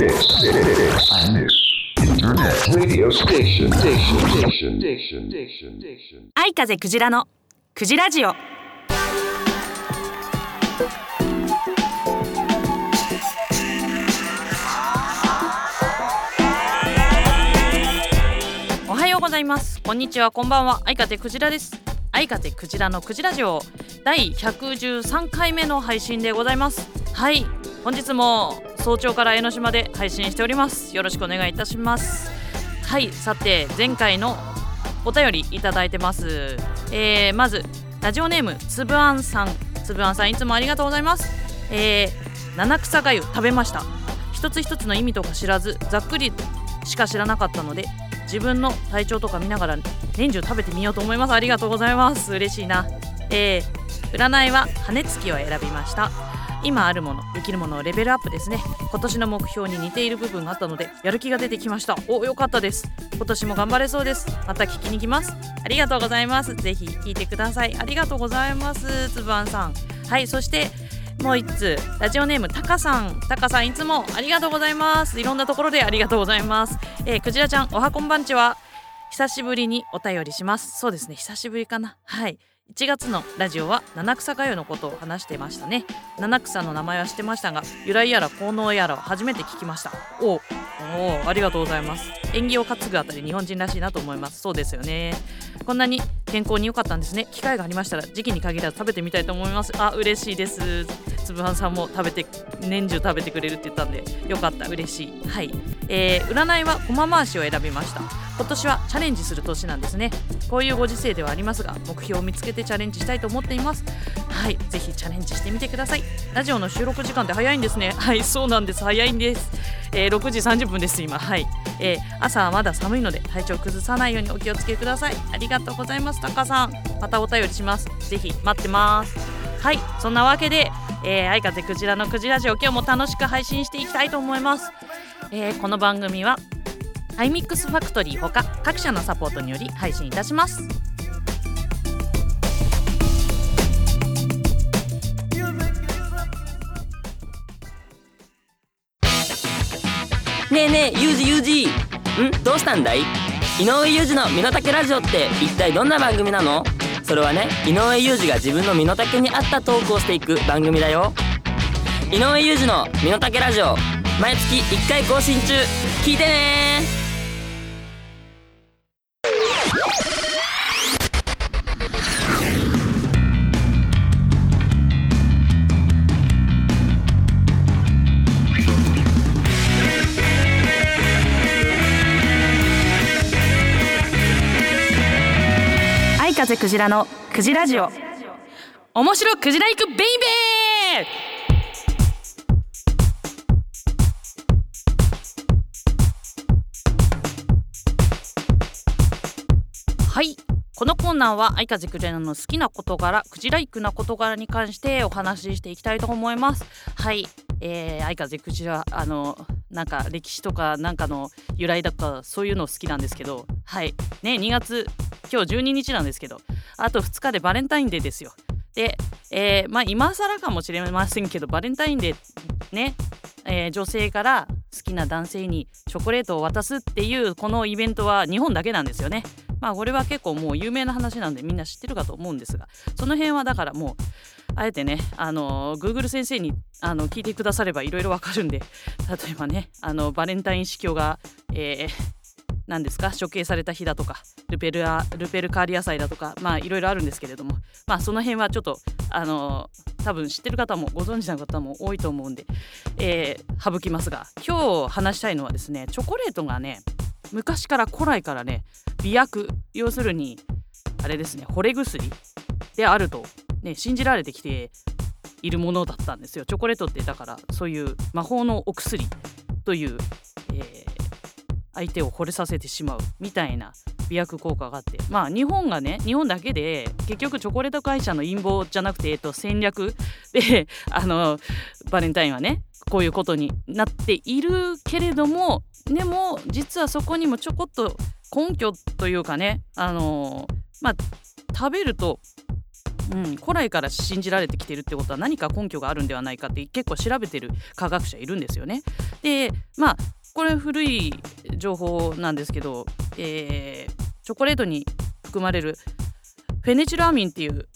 Internet radio station. Station. Station. Station. Station. Station. 愛風クジラのクジラジオおはようございますこんにちはこんばんは愛風クジラです愛風クジラのクジラジオ第113回目の配信でございますはい本日も早朝から江ノ島で配信しておりますよろしくお願いいたしますはいさて前回のお便りいただいてます、えー、まずラジオネームつぶあんさんつぶあんさんいつもありがとうございますえー、七草がゆ食べました一つ一つの意味とか知らずざっくりしか知らなかったので自分の体調とか見ながら年中食べてみようと思いますありがとうございます嬉しいなえー、占いは羽根つきを選びました。今あるものできるものをレベルアップですね。今年の目標に似ている部分があったのでやる気が出てきました。およかったです。今年も頑張れそうです。また聞きに来ます。ありがとうございます。ぜひ聞いてください。ありがとうございますつぶあんさん。はいそしてもう一通。ラジオネームたかさん。たかさんいつもありがとうございます。いろんなところでありがとうございます、えー、くじらちゃんおはこんばんちは。久しぶりにお便りします。そうですね久しぶりかな。はい。1月のラジオは七草がゆのことを話していましたね。七草の名前は知ってましたが由来やら効能やらは初めて聞きました。おおありがとうございます。縁起を担ぐあたり日本人らしいなと思います。そうですよね。こんなに健康に良かったんですね。機会がありましたら時期に限らず食べてみたいと思います。あ嬉しいです。つぶはんさんも食べて年中食べてくれるって言ったんでよかった嬉しい。はい、えー、占いは駒回しを選びました。今年はチャレンジする年なんですね。こういうご時世ではありますが目標を見つけてチャレンジしたいと思っています。はい。ぜひチャレンジしてみてください。ラジオの収録時間って早いんですね。はいそうなんです。早いんです、えー、6時30分です今。はい、えー、朝はまだ寒いので体調崩さないようにお気をつけください。ありがとうございますタカさん。またお便りします。ぜひ待ってます。はい。そんなわけで、えー、愛風クジラのクジラジオ今日も楽しく配信していきたいと思います、えー、この番組はハイミックスファクトリーほか各社のサポートにより配信いたします。ねえねえユージユージ。ん？どうしたんだい？井上裕二の身の丈ラジオって一体どんな番組なの？それはね井上裕二が自分の身の丈に合ったトークをしていく番組だよ。井上裕二の身の丈ラジオ毎月1回更新中。聞いてね風クジラのクジラジオ。面白クジラ行くベイベー！はい。このコーナーは愛風クジラの好きな事柄クジライクな事柄に関してお話ししていきたいと思います。はい、えー、愛風クジラあのなんか歴史とかなんかの由来だかそういうの好きなんですけど。はい。ね2月今日12日なんですけどあと2日でバレンタインデーですよ。で、えー、まあ今更かもしれませんけどバレンタインデーね、えー、女性から好きな男性にチョコレートを渡すっていうこのイベントは日本だけなんですよね。まあこれは結構もう有名な話なんでみんな知ってるかと思うんですがその辺はだからもうあえてねあの Google 先生にあの聞いてくださればいろいろわかるんで例えばねあのバレンタイン司教が、えー、何ですか？処刑された日だとかルペルアルペルカーリア祭だとかまあいろいろあるんですけれども。まあその辺はちょっとあの多分知ってる方もご存知の方も多いと思うんで、えー、省きますが。今日話したいのはですねチョコレートがね昔から古来からね美薬要するにあれですね惚れ薬であると、ね、信じられてきているものだったんですよ。チョコレートってだからそういう魔法のお薬という、えー、相手を惚れさせてしまうみたいな美薬効果があってまあ日本がね日本だけで結局チョコレート会社の陰謀じゃなくて、えっと、戦略 であのバレンタインはねこういうことになっているけれどもでも実はそこにもちょこっと根拠というかねあのまあ食べるとうん、古来から信じられてきてるってことは何か根拠があるんではないかって結構調べてる科学者いるんですよね。でまあこれ古い情報なんですけど、えーチョコレートに含まれるフェネチルアミンっていう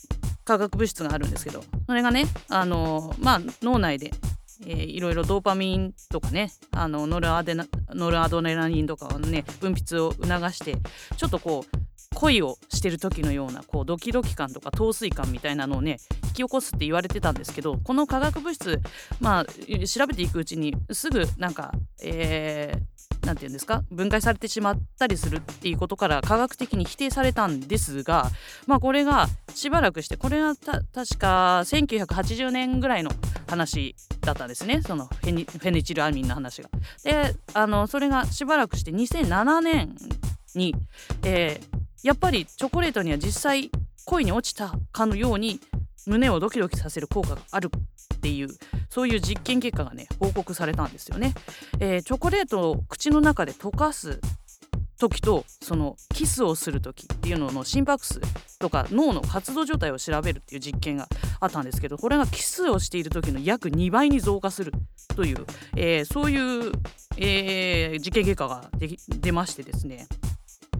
化学物質があるんですけどそれがねあのまあ脳内で、えーいろいろドーパミンとかねあのノルアデナノルアドレナリンとかをね分泌を促してちょっとこう恋をしてる時のようなこうドキドキ感とか陶酔感みたいなのをね引き起こすって言われてたんですけどこの化学物質まあ調べていくうちにすぐなんかえーなんて言うんですか？分解されてしまったりするっていうことから科学的に否定されたんですがまあこれがしばらくしてこれは確か1980年ぐらいの話だったんですねそのフェニフェネチルアミンの話が。であのそれがしばらくして2007年に、えーやっぱりチョコレートには実際恋に落ちたかのように胸をドキドキさせる効果があるっていうそういう実験結果がね報告されたんですよね。えーチョコレートを口の中で溶かす時とそのキスをする時っていうのの心拍数とか脳の活動状態を調べるっていう実験があったんですけどこれがキスをしている時の約2倍に増加するという、えーそういう、えー実験結果が出ましてですね、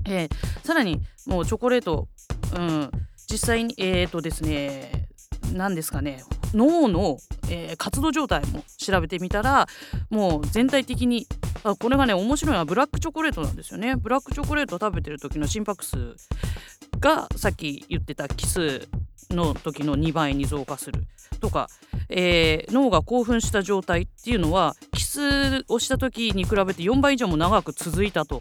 えーさらにもうチョコレート、うん、実際にえっ、とですね何ですかね脳の、えー活動状態も調べてみたらもう全体的にあこれがね面白いのはブラックチョコレートなんですよね。ブラックチョコレートを食べてる時の心拍数がさっき言ってたキスの時の2倍に増加するとか、えー脳が興奮した状態っていうのはキスをした時に比べて4倍以上も長く続いたと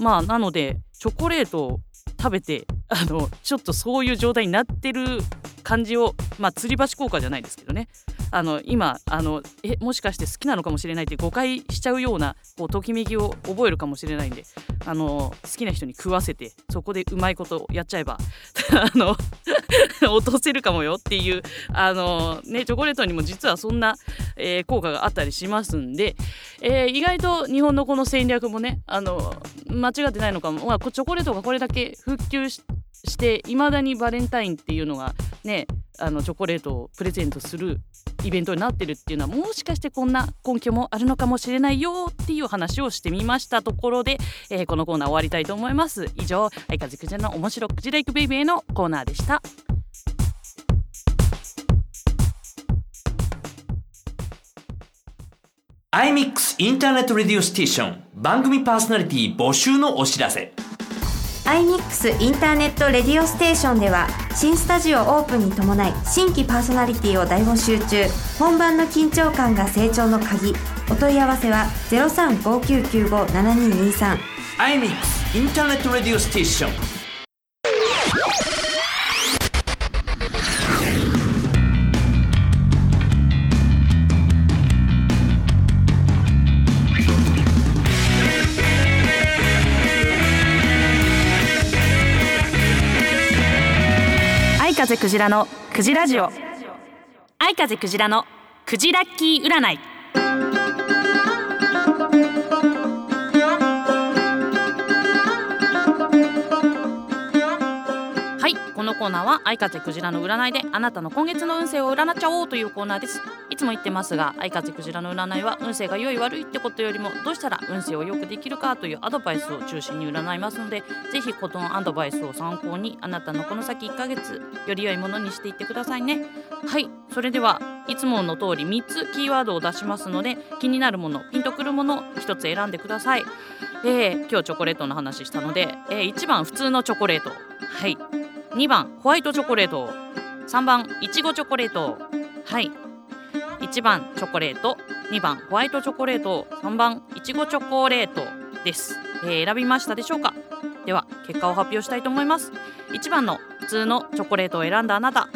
まあなのでチョコレートを食べてあのちょっとそういう状態になってる感じをまあ吊り橋効果じゃないですけどね。あの今あのえもしかして好きなのかもしれないって誤解しちゃうようなこうときめきを覚えるかもしれないんであの好きな人に食わせてそこでうまいことやっちゃえば あの 落とせるかもよっていうあの、ね、チョコレートにも実はそんな、えー効果があったりしますんで、えー意外と日本のこの戦略もねあの間違ってないのかも、まあ、チョコレートがこれだけ普及ししていまだにバレンタインっていうのがねあのチョコレートをプレゼントするイベントになってるっていうのはもしかしてこんな根拠もあるのかもしれないよっていう話をしてみましたところで、えーこのコーナー終わりたいと思います。以上相風くじの面白くじらいくベイベーのコーナーでした。iMix Internet Radio Station。番組パーソナリティ募集のお知らせ。iMix インターネットレディオステーションでは新スタジオオープンに伴い新規パーソナリティを大募集中。本番の緊張感が成長の鍵。お問い合わせは0359957223 iMix Internet Radio Station。風クジラのクジラジオ。相風クジラのクジラッキー占い。のコーナーは相風クジラの占いであなたの今月の運勢を占っちゃおうというコーナーです。いつも言ってますが相風クジラの占いは運勢が良い悪いってことよりもどうしたら運勢を良くできるかというアドバイスを中心に占いますのでぜひこのアドバイスを参考にあなたのこの先1ヶ月より良いものにしていってくださいね。はいそれではいつもの通り3つキーワードを出しますので気になるものピンとくるもの1つ選んでください。えー、今日チョコレートの話したので、えー、1番普通のチョコレート。はい。2番ホワイトチョコレート。3番いちごチョコレート。はい。1番チョコレート。2番ホワイトチョコレート。3番いちごチョコレート。です、えー選びましたでしょうか？では結果を発表したいと思います。1番の普通のチョコレートを選んだあなた。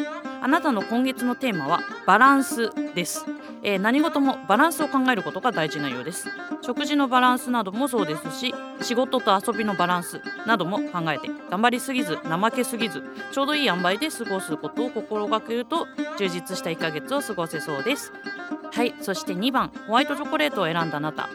あなたの今月のテーマはバランスです、えー何事もバランスを考えることが大事なようです。食事のバランスなどもそうですし仕事と遊びのバランスなども考えて頑張りすぎず怠けすぎずちょうどいい塩梅で過ごすことを心がけると充実した1ヶ月を過ごせそうです。はいそして2番ホワイトチョコレートを選んだあなた。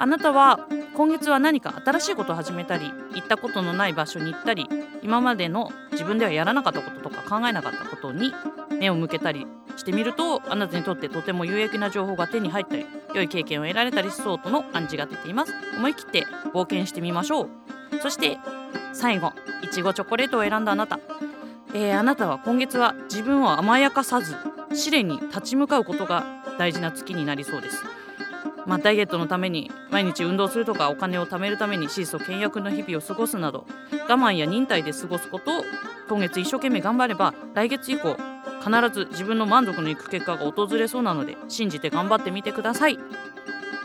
あなたは今月は何か新しいことを始めたり行ったことのない場所に行ったり今までの自分ではやらなかったこととか考えなかったことに目を向けたりしてみるとあなたにとってとても有益な情報が手に入ったり良い経験を得られたりしそうとの暗示が出ています。思い切って冒険してみましょう。そして最後いちごチョコレートを選んだあなた、えーあなたは今月は自分を甘やかさず試練に立ち向かうことが大事な月になりそうです。まあ、ダイエットのために毎日運動するとかお金を貯めるために質素倹約の日々を過ごすなど我慢や忍耐で過ごすことを今月一生懸命頑張れば来月以降必ず自分の満足のいく結果が訪れそうなので信じて頑張ってみてください。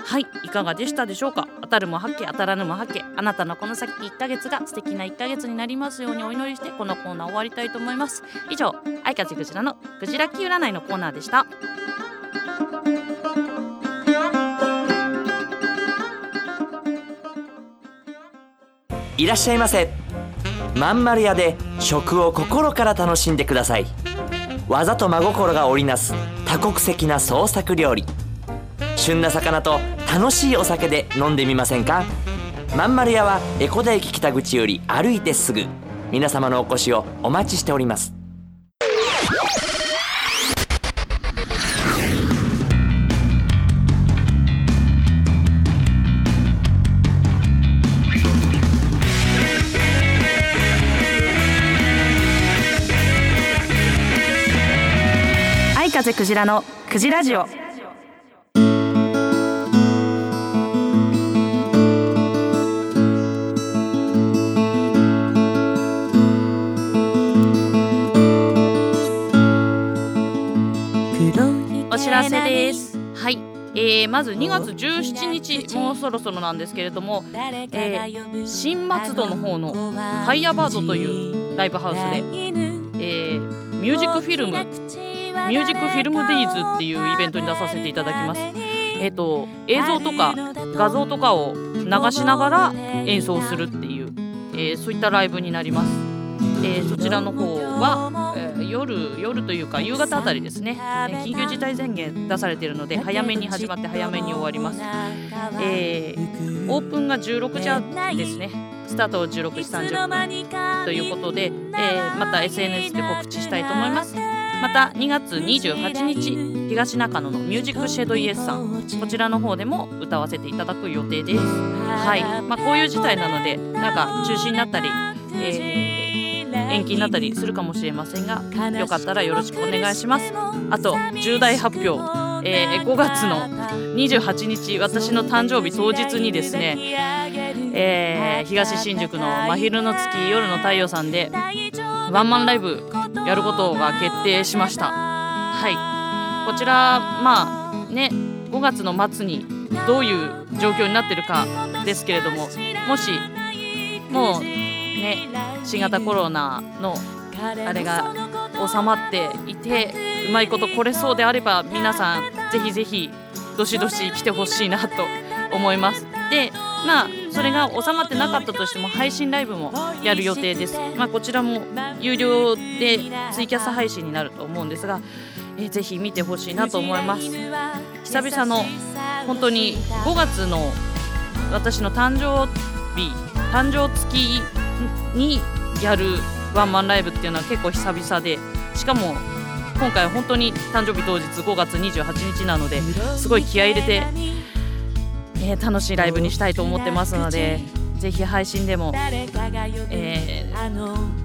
はいいかがでしたでしょうか？当たるも八卦当たらぬも八卦あなたのこの先1ヶ月が素敵な1ヶ月になりますようにお祈りしてこのコーナー終わりたいと思います以上愛風クジラのクジラキ占いのコーナーでしたいらっしゃいませ。まんまる屋で食を心から楽しんでください。技と真心が織りなす多国籍な創作料理。旬な魚と楽しいお酒で飲んでみませんか？まんまる屋は江古田駅北口より歩いてすぐ。皆様のお越しをお待ちしております。風クジラのクジラジオ。お知らせです。はい、えー、まず2月17日もうそろそろなんですけれども、えー、新松戸の方のファイヤーバードというライブハウスで、えーミュージックフィルムミュージックフィルムデイズっていうイベントに出させていただきます。えっ、と映像とか画像とかを流しながら演奏するっていう、えーそういったライブになります。えーそちらの方は、えー夜夜というか夕方あたりですね、えー緊急事態宣言出されているので早めに始まって早めに終わります。えーオープンが16時ですね。スタートを16時30分ということで、えーまた SNS で告知したいと思います。また2月28日東中野のミュージックシェードイエスさんこちらの方でも歌わせていただく予定です。はい。まあこういう事態なのでなんか中止になったり、えー延期になったりするかもしれませんがよかったらよろしくお願いします。あと重大発表えー5月の28日私の誕生日当日にですね、えー東新宿の真昼の月夜の太陽さんでワンマンライブやることが決定しました。はい。こちらまあね5月の末にどういう状況になってるかですけれどももしもうね新型コロナのあれが収まっていてうまいこと来れそうであれば皆さんぜひぜひどしどし来てほしいなと思います。でまあそれが収まってなかったとしても配信ライブもやる予定です。まあこちらも有料でツイキャス配信になると思うんですが、えーぜひ見てほしいなと思います。久々の本当に5月の私の誕生日誕生月にやるワンマンライブっていうのは結構久々でしかも今回本当に誕生日当日5月28日なのですごい気合い入れて、えー楽しいライブにしたいと思ってますのでぜひ配信でも、えー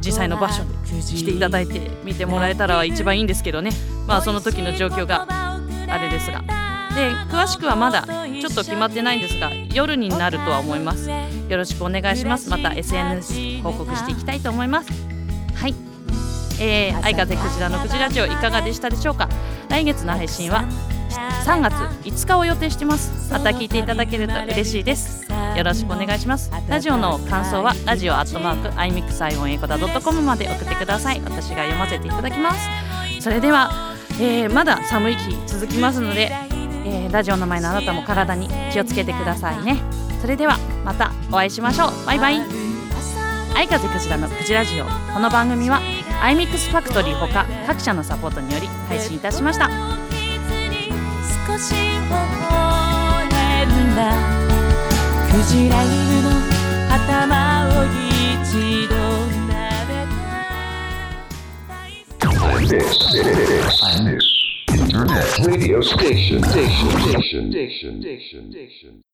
実際の場所に来ていただいて見てもらえたら一番いいんですけどね。まあその時の状況があれですが。で詳しくはまだちょっと決まってないんですが夜になるとは思います。よろしくお願いします。また SNS 報告していきたいと思います。はい。えー、愛風クジラのクジラジオいかがでしたでしょうか？来月の配信は3月5日を予定してます。また聞いていただけると嬉しいです。よろしくお願いします。ラジオの感想はラジオアットマークアイミックスアイオンエコダドットコムまで送ってください。私が読ませていただきます。それでは、えーまだ寒い日続きますので、えーラジオの前のあなたも体に気をつけてくださいね。それではまたお会いしましょう。バイバイ。愛風クジラのクジラジオ。この番組はアイミックスファクトリーほか各社のサポートにより配信いたしました少し微笑んだクジラ犬の頭を一度撫でた Internet radio station, station, station, station, station, station.